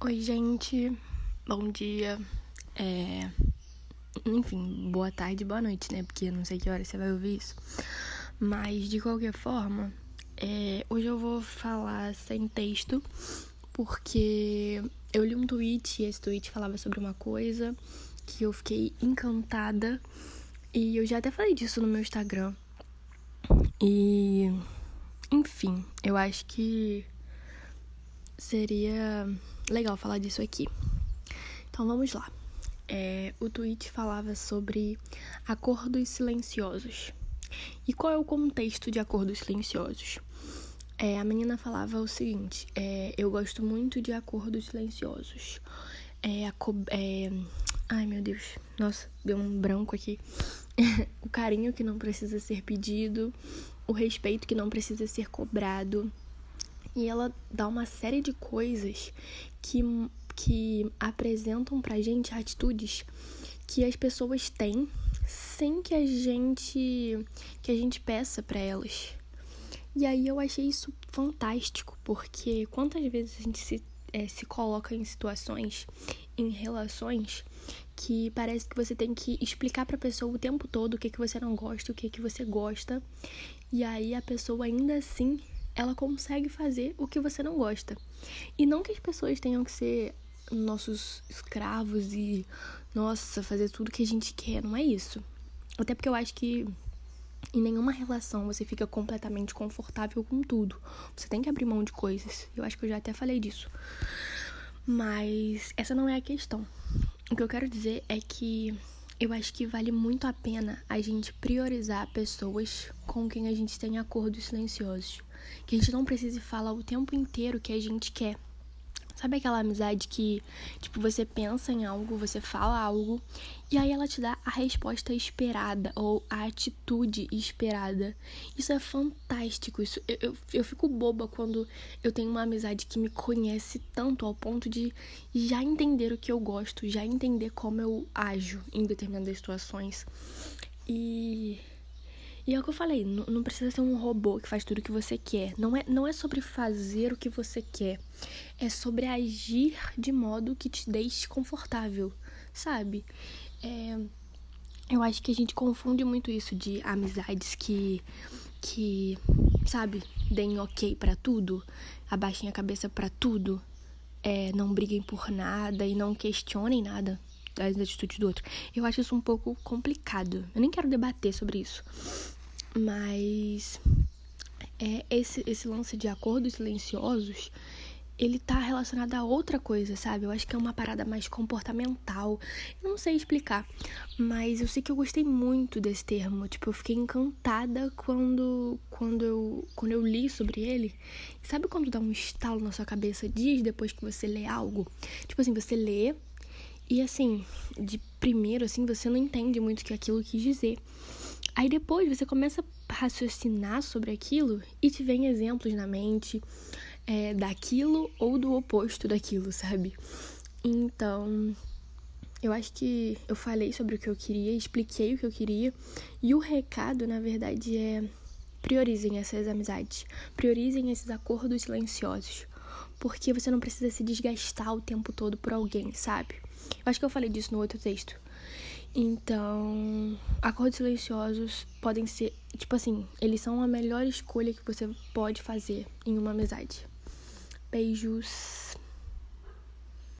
Oi, gente. Bom dia. É... Enfim, boa tarde, boa noite, né? Porque eu não sei que hora você vai ouvir isso. Mas, de qualquer forma, é... hoje eu vou falar sem texto, porque eu li um tweet e esse tweet falava sobre uma coisa que eu fiquei encantada. E eu já até falei disso no meu Instagram. E. Enfim, eu acho que seria legal falar disso aqui. Então vamos lá. É, o tweet falava sobre acordos silenciosos. E qual é o contexto de acordos silenciosos? É, a menina falava o seguinte: é, eu gosto muito de acordos silenciosos. É, é, ai meu Deus, nossa, deu um branco aqui. o carinho que não precisa ser pedido, o respeito que não precisa ser cobrado, e ela dá uma série de coisas que, que apresentam pra gente atitudes que as pessoas têm sem que a gente que a gente peça para elas. E aí eu achei isso fantástico, porque quantas vezes a gente se, é, se coloca em situações, em relações, que parece que você tem que explicar pra pessoa o tempo todo o que, que você não gosta, o que, que você gosta, e aí a pessoa ainda assim ela consegue fazer o que você não gosta. E não que as pessoas tenham que ser nossos escravos e, nossa, fazer tudo que a gente quer, não é isso. Até porque eu acho que em nenhuma relação você fica completamente confortável com tudo. Você tem que abrir mão de coisas. Eu acho que eu já até falei disso. Mas essa não é a questão. O que eu quero dizer é que eu acho que vale muito a pena a gente priorizar pessoas com quem a gente tem acordos silenciosos que a gente não precise falar o tempo inteiro que a gente quer. Sabe aquela amizade que, tipo, você pensa em algo, você fala algo, e aí ela te dá a resposta esperada, ou a atitude esperada. Isso é fantástico. Isso, eu, eu, eu fico boba quando eu tenho uma amizade que me conhece tanto ao ponto de já entender o que eu gosto, já entender como eu ajo em determinadas situações. E e é o que eu falei, não, não precisa ser um robô que faz tudo o que você quer. Não é, não é sobre fazer o que você quer. É sobre agir de modo que te deixe confortável, sabe? É, eu acho que a gente confunde muito isso de amizades que, que sabe, deem ok para tudo, abaixem a cabeça para tudo, é, não briguem por nada e não questionem nada das atitudes do outro. Eu acho isso um pouco complicado. Eu nem quero debater sobre isso. Mas é esse, esse lance de acordos silenciosos, ele tá relacionado a outra coisa, sabe? Eu acho que é uma parada mais comportamental. Eu não sei explicar, mas eu sei que eu gostei muito desse termo. Tipo, eu fiquei encantada quando quando eu quando eu li sobre ele. Sabe quando dá um estalo na sua cabeça dias depois que você lê algo? Tipo assim, você lê e assim, de primeiro assim, você não entende muito o que aquilo quis dizer. Aí depois você começa a raciocinar sobre aquilo e te vem exemplos na mente é, daquilo ou do oposto daquilo, sabe? Então, eu acho que eu falei sobre o que eu queria, expliquei o que eu queria e o recado, na verdade, é priorizem essas amizades, priorizem esses acordos silenciosos, porque você não precisa se desgastar o tempo todo por alguém, sabe? Eu acho que eu falei disso no outro texto. Então, acordos silenciosos podem ser, tipo assim, eles são a melhor escolha que você pode fazer em uma amizade. Beijos.